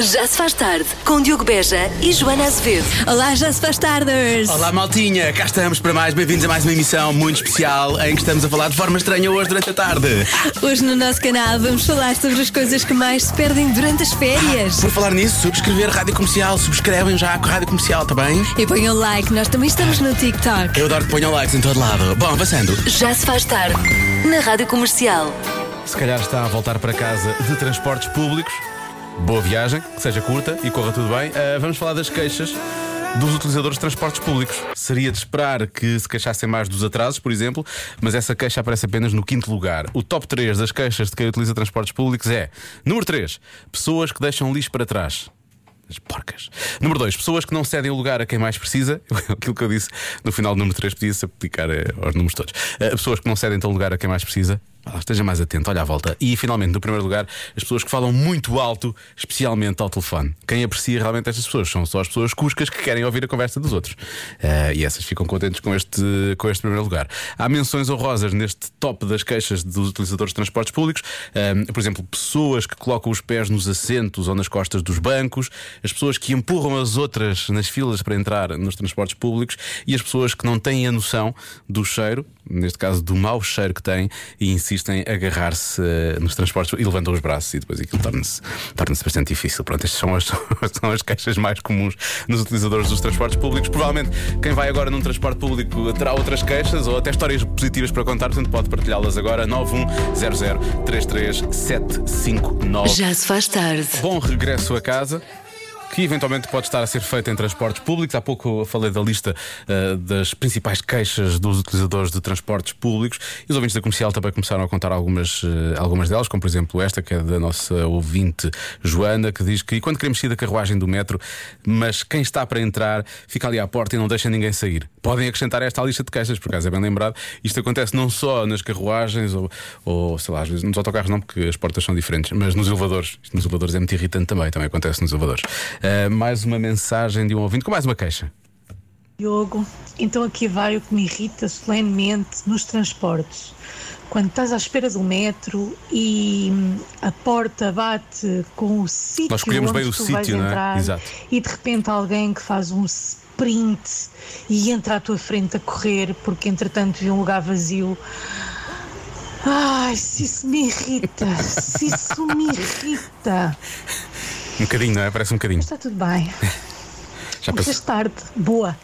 Já se faz tarde com Diogo Beja e Joana Azevedo. Olá, já se faz tardes. Olá, maltinha, cá estamos para mais. Bem-vindos a mais uma emissão muito especial em que estamos a falar de forma estranha hoje durante a tarde. Hoje no nosso canal vamos falar sobre as coisas que mais se perdem durante as férias. Por falar nisso, subscrever Rádio Comercial, subscrevem já com a Rádio Comercial, tá bem? E ponham like, nós também estamos no TikTok. Eu adoro que ponham likes em todo lado. Bom, avançando. Já se faz tarde na Rádio Comercial. Se calhar está a voltar para casa de transportes públicos. Boa viagem, que seja curta e corra tudo bem. Ah, vamos falar das queixas dos utilizadores de transportes públicos. Seria de esperar que se queixassem mais dos atrasos, por exemplo, mas essa queixa aparece apenas no quinto lugar. O top 3 das queixas de quem utiliza transportes públicos é: número 3, pessoas que deixam lixo para trás. As porcas. Número 2, pessoas que não cedem o lugar a quem mais precisa. Aquilo que eu disse no final do número 3 podia-se aplicar eh, aos números todos. Eh, pessoas que não cedem então lugar a quem mais precisa. Esteja mais atento, olha à volta. E finalmente, no primeiro lugar, as pessoas que falam muito alto, especialmente ao telefone. Quem aprecia realmente estas pessoas são só as pessoas cuscas que querem ouvir a conversa dos outros. Eh, e essas ficam contentes com este, com este primeiro lugar. Há menções honrosas neste top das queixas dos utilizadores de transportes públicos. Eh, por exemplo, pessoas que colocam os pés nos assentos ou nas costas dos bancos, as pessoas que empurram as outras nas filas para entrar nos transportes públicos e as pessoas que não têm a noção do cheiro, neste caso do mau cheiro que têm, e insistem em agarrar-se eh, nos transportes e levantam os braços e depois aquilo torna-se torna bastante difícil. Pronto, estas são as, são as queixas mais comuns nos utilizadores dos transportes públicos. Provavelmente quem vai agora num transporte público terá outras queixas ou até histórias positivas para contar, portanto pode partilhá-las agora. 910033759. Já se faz tarde. Bom regresso a casa. Que eventualmente pode estar a ser feito em transportes públicos. Há pouco falei da lista uh, das principais queixas dos utilizadores de transportes públicos e os ouvintes da comercial também começaram a contar algumas, uh, algumas delas, como por exemplo esta, que é da nossa ouvinte Joana, que diz que quando queremos sair da carruagem do metro, mas quem está para entrar fica ali à porta e não deixa ninguém sair. Podem acrescentar esta à lista de queixas, por acaso é bem lembrado. Isto acontece não só nas carruagens ou, ou sei lá, às vezes nos autocarros não, porque as portas são diferentes, mas nos elevadores. Isto nos elevadores é muito irritante também, também acontece nos elevadores. Uh, mais uma mensagem de um ouvinte com mais uma queixa. Diogo, então aqui vai o que me irrita solenemente nos transportes. Quando estás à espera do metro e hum, a porta bate com o sítio Nós escolhemos onde bem o sítio, não é? entrar Exato. e de repente alguém que faz um sprint e entra à tua frente a correr porque entretanto viu um lugar vazio. Ai, se isso me irrita, se isso me irrita. Um bocadinho, não é? Parece um bocadinho. Está tudo bem. Já passou. tarde, boa.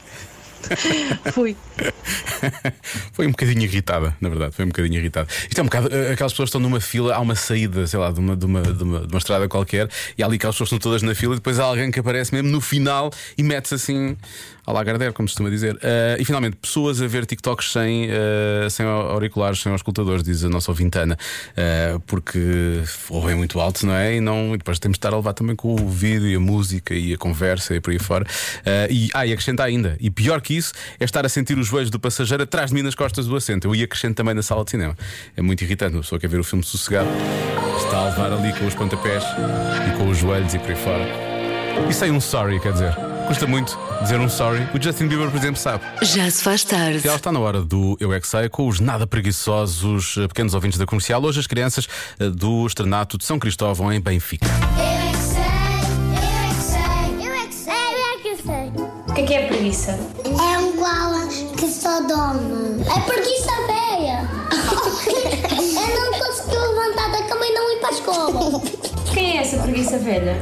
Fui. Foi um bocadinho irritada, na verdade, foi um bocadinho irritada. Isto é um bocado. eh, Aquelas pessoas estão numa fila, há uma saída, sei lá, de uma, de uma, de uma, de uma estrada qualquer, e há ali aquelas pessoas estão todas na fila, e depois há alguém que aparece mesmo no final e mete-se assim à Lagardère, como se costuma dizer. Eh, e finalmente, pessoas a ver TikToks sem, eh, sem auriculares, sem auscultadores, diz a nossa ouvintana, eh, porque ouvem muito alto, não é? E, não, e depois temos de estar a levar também com o vídeo e a música e a conversa e por aí fora. E, ah, e acrescenta ainda, e pior que isso, é estar a sentir os joelhos do passageiro atrás de mim nas costas do assento. Eu ia acrescento também na sala de cinema. É muito irritante, uma pessoa quer ver o filme sossegado, está a levar ali com os pontapés e com os joelhos e por aí fora. E sem um sorry, quer dizer. Custa muito dizer um sorry. O Justin Bieber, por exemplo, sabe. Já se faz tarde. Ela está na hora do Eu é que Sei, com os nada preguiçosos eh, pequenos ouvintes da comercial. Hoje as crianças eh, do Estrenato de São Cristóvão, em Benfica. Eu é que sei, eu é que sei, eu é que sei, eu é que sei. O que é que é preguiça? É dorme. É preguiça velha. eu não consegui levantar da cama e não ir para a escola. Quem é essa preguiça velha?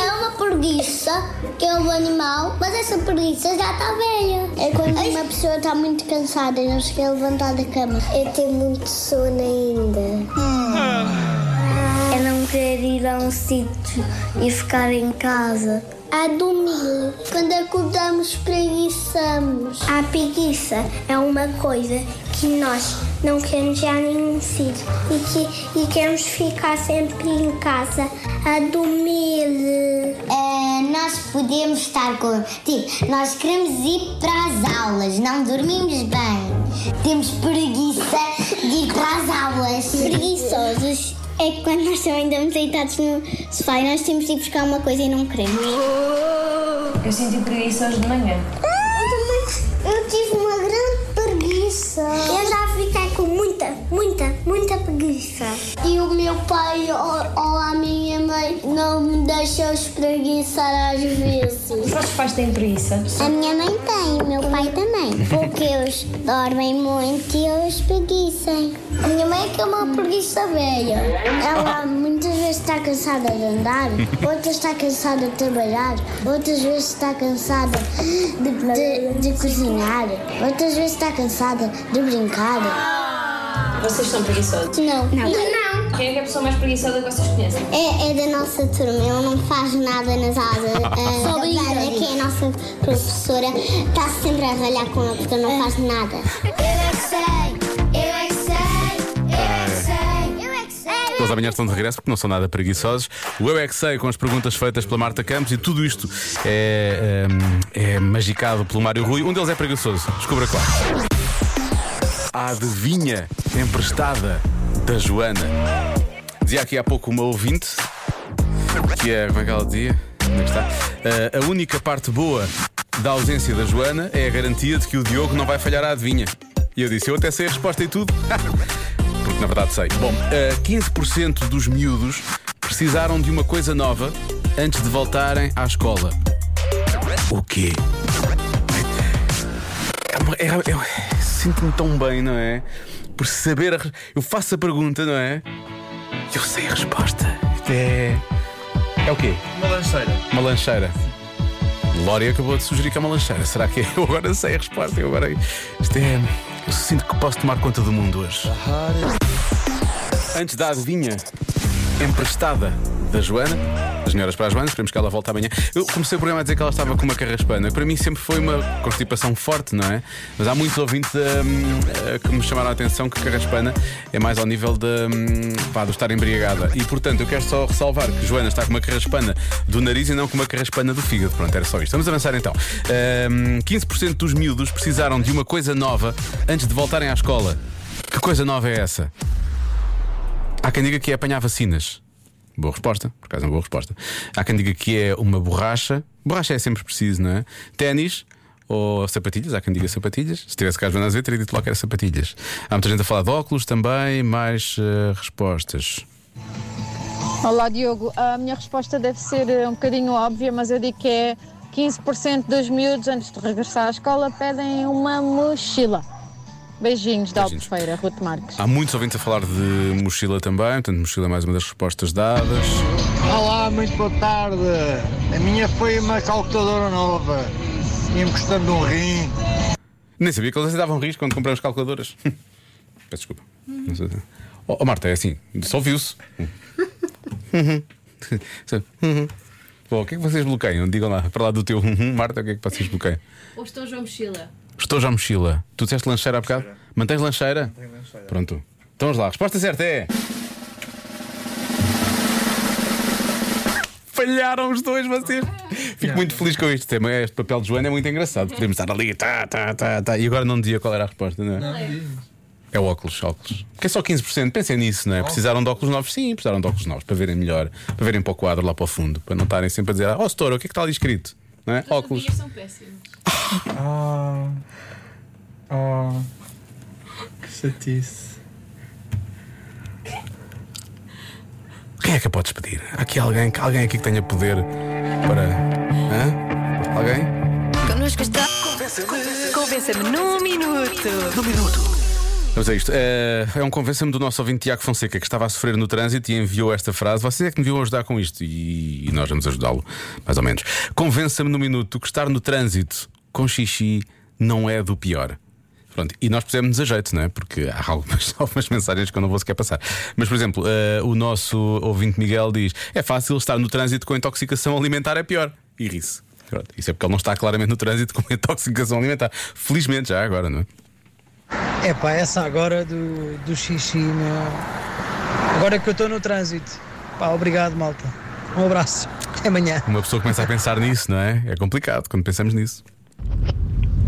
É uma preguiça, que é um animal, mas essa preguiça já está velha. É quando uma pessoa está muito cansada e não se quer levantar da cama. Eu tenho muito sono ainda. Eu não quero ir a um sítio e ficar em casa. A dormir. Acordamos, preguiçamos. A preguiça é uma coisa que nós não queremos ir a nenhum sítio e, que, e queremos ficar sempre em casa a dormir. nós podemos estar com. Tipo, nós queremos ir para as aulas, não dormimos bem. Temos preguiça de ir para as aulas. Preguiçosos. É que quando nós também estamos deitados no sofá e nós temos de ir buscar uma coisa e não queremos. Eu senti preguiça hoje de manhã. Eu também. Eu tive uma grande preguiça. Eu já fiquei com muita, muita, muita preguiça. E o meu pai ou, ou a minha mãe não me deixam espreguiçar às vezes. Os vossos pais têm preguiça? A minha mãe tem, o meu pai também. Porque eles dormem muito e eu espreguicem. A minha mãe é que é uma preguiça velha. Ela muitas vezes está cansada de andar, outras está cansada de trabalhar, outras vezes está cansada de, de, de cozinhar, outras vezes está cansada de brincar. Vocês são preguiçosos? Não. Não. Quem é que é a pessoa mais preguiçosa que vocês conhecem? É, é da nossa turma, ele não faz nada nas aulas. A Gabriela, que é a nossa professora, está sempre a ralhar com ele porque não faz nada. Eu é que sei, eu é que sei, eu é que sei, eu é que sei. Eles amanhã estão de regresso porque não são nada preguiçosos. O Eu é que sei com as perguntas feitas pela Marta Campos e tudo isto é, é, é magicado pelo Mário Rui. Um deles é preguiçoso. Descubra qual. A adivinha emprestada da Joana. Dizia aqui há pouco uma ouvinte que é. Como é que é está? Ah, a única parte boa da ausência da Joana é a garantia de que o Diogo não vai falhar a adivinha. E eu disse: Eu até sei a resposta e tudo. Porque na verdade sei. Bom, ah, 15% dos miúdos precisaram de uma coisa nova antes de voltarem à escola. O quê? É é- é- Sinto-me tão bem, não é? Por saber. a eu faço a pergunta, não é? E eu sei a resposta. Isto é. É o quê? Uma lancheira. Uma lancheira. Lória acabou de sugerir que é uma lancheira. Será que é? Eu agora sei a resposta. Eu agora. Isto é. Eu sinto que posso tomar conta do mundo hoje. Antes da adivinha emprestada da Joana, das senhoras para as Joanas, esperemos que ela volte amanhã. Eu comecei o programa a dizer que ela estava com uma carraspana. Para mim sempre foi uma constipação forte, não é? Mas há muitos ouvintes hum, eh, que me chamaram a atenção que carraspana é mais ao nível de, hum, pá, do estar embriagada. E portanto eu quero só ressalvar que Joana está com uma carraspana do nariz e não com uma carraspana do fígado. Pronto, era só isto. Vamos avançar então. Hum, 15% dos miúdos precisaram de uma coisa nova antes de voltarem à escola. Que coisa nova é essa? Há quem diga que é apanhar vacinas. Boa resposta, por acaso é uma boa resposta. Há quem diga que é uma borracha. Borracha é sempre preciso, não é? Ténis ou sapatilhas. Há quem diga sapatilhas. Se tivesse cá as Joana a teria dito logo que era sapatilhas. Há muita gente a falar de óculos também. Mais eh, respostas. Olá Diogo, a minha resposta deve ser eh, um bocadinho óbvia, mas eu digo que é 15% dos miúdos antes de regressar à escola pedem uma mochila. Beijinhos da Beijinhos. Albufeira, Ruth Marques. Há muitos ouvintes a falar de mochila também. Portanto, mochila é mais uma das respostas dadas. Olá, muito boa tarde. A minha foi uma calculadora nova. Ia-me custando um rim. Nem sabia que eles aceitavam risco quando compramos calculadoras. Peço desculpa. Não sei. Oh, oh, Marta, é assim, só viu-se. Uhum. Bom, o que é que vocês bloqueiam? Digam lá, para lá do teu uhum, Marta, o que é que vocês bloqueiam? Ou estou já mochila? Estou já mochila. Tu disseste lancheira há bocado? Mantens lancheira? Pronto. Então vamos lá. A resposta certa é. Falharam os dois, vocês. Fico muito feliz com isto. Tema- Este papel de Joana é muito engraçado. Podemos estar ali, tá, tá, tá, tá. E agora não dizia qual era a resposta, não é? É óculos, óculos. Porque é só 15%. Pensem nisso, não é? Precisaram de óculos novos? Sim, precisaram de óculos novos para verem melhor, para verem para o quadro lá para o fundo, para não estarem sempre a dizer, oh, Setora, o que é que está ali escrito? Não é? Óculos. são péssimos. Ah. Ah. Que chatice. Quem é que a podes pedir? Há aqui alguém, alguém aqui que tenha poder para. Hã? Alguém? Connosco está. Convença-me num minuto. Num minuto. Vamos a isto. É, é um convença-me do nosso ouvinte Tiago Fonseca que estava a sofrer no trânsito e enviou esta frase. Vocês é que me deviam ajudar com isto e, e nós vamos ajudá-lo, mais ou menos. Convença-me no minuto que estar no trânsito com xixi não é do pior. Pronto, e nós pusemos-nos a jeito, não é? Porque há algumas, algumas mensagens que eu não vou sequer passar. Mas, por exemplo, eh, o nosso ouvinte Miguel diz: é fácil estar no trânsito com intoxicação alimentar, é pior. E ri-se. Isso é porque ele não está claramente no trânsito com intoxicação alimentar. Felizmente, já agora, não é? É pá, essa agora do, do xixi, meu. Agora que eu estou no trânsito. Pá, obrigado, malta. Um abraço. Até amanhã. Uma pessoa começa a pensar nisso, não é? É complicado quando pensamos nisso.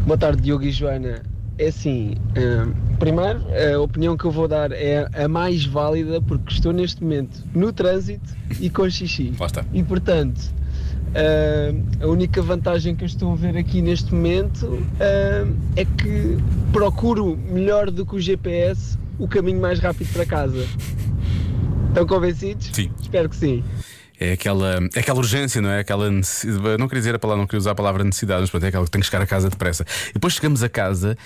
Boa tarde, Diogo e Joana. É assim, hum, primeiro, a opinião que eu vou dar é a mais válida porque estou neste momento no trânsito e com xixi. Lá está. E portanto, Ah, a única vantagem que eu estou a ver aqui neste momento ah, é que procuro melhor do que o GPS o caminho mais rápido para casa. Estão convencidos? Sim. Espero que sim. É aquela, é aquela urgência, não é? Aquela necessidade. Não queria dizer a palavra, não queria usar a palavra necessidade, mas pronto, é aquela que tem que chegar a casa depressa. E depois chegamos a casa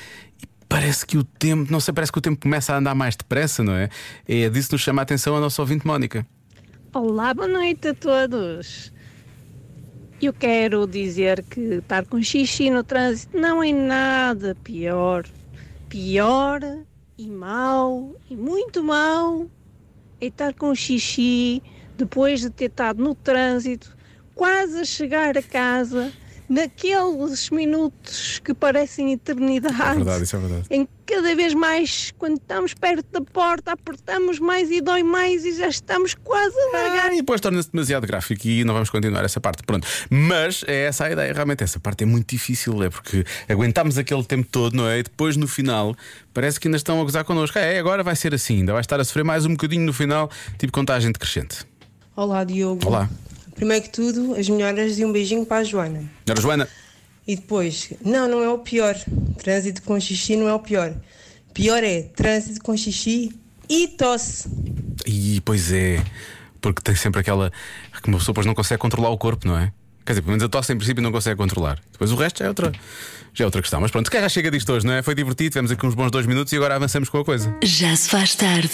e parece que o tempo, não sei, parece que o tempo começa a andar mais depressa, não é? É disso que nos chama a atenção a nossa ouvinte Mónica. Olá, boa noite a todos. Eu quero dizer que estar com xixi no trânsito não é nada pior. Pior e mau e muito mau é estar com xixi depois de ter estado no trânsito, quase a chegar a casa, naqueles minutos que parecem eternidade. É verdade, isso é verdade. Em que cada vez mais, quando estamos perto da porta, apertamos mais e dói mais e já estamos quase a largar. Ah, e depois torna-se demasiado gráfico e não vamos continuar essa parte. Pronto. Mas é essa a ideia, realmente. Essa parte é muito difícil, é porque aguentamos aquele tempo todo, não é? E depois no final parece que ainda estão a gozar connosco. É, agora vai ser assim, ainda vai estar a sofrer mais um bocadinho no final, tipo contagem decrescente. Olá, Diogo. Olá. Primeiro que tudo, as melhoras e um beijinho para a Joana. Senhora Joana, E depois, não, não é o pior. Trânsito com xixi não é o pior. Pior é trânsito com xixi e tosse. e pois é, porque tem sempre aquela que uma pessoa depois não consegue controlar o corpo, não é? Quer dizer, pelo menos a tosse em princípio não consegue controlar. Depois o resto já é outra, já é outra questão. Mas pronto, se calhar já chega disto hoje, não é? Foi divertido, tivemos aqui uns bons dois minutos e agora avançamos com a coisa. Já se faz tarde.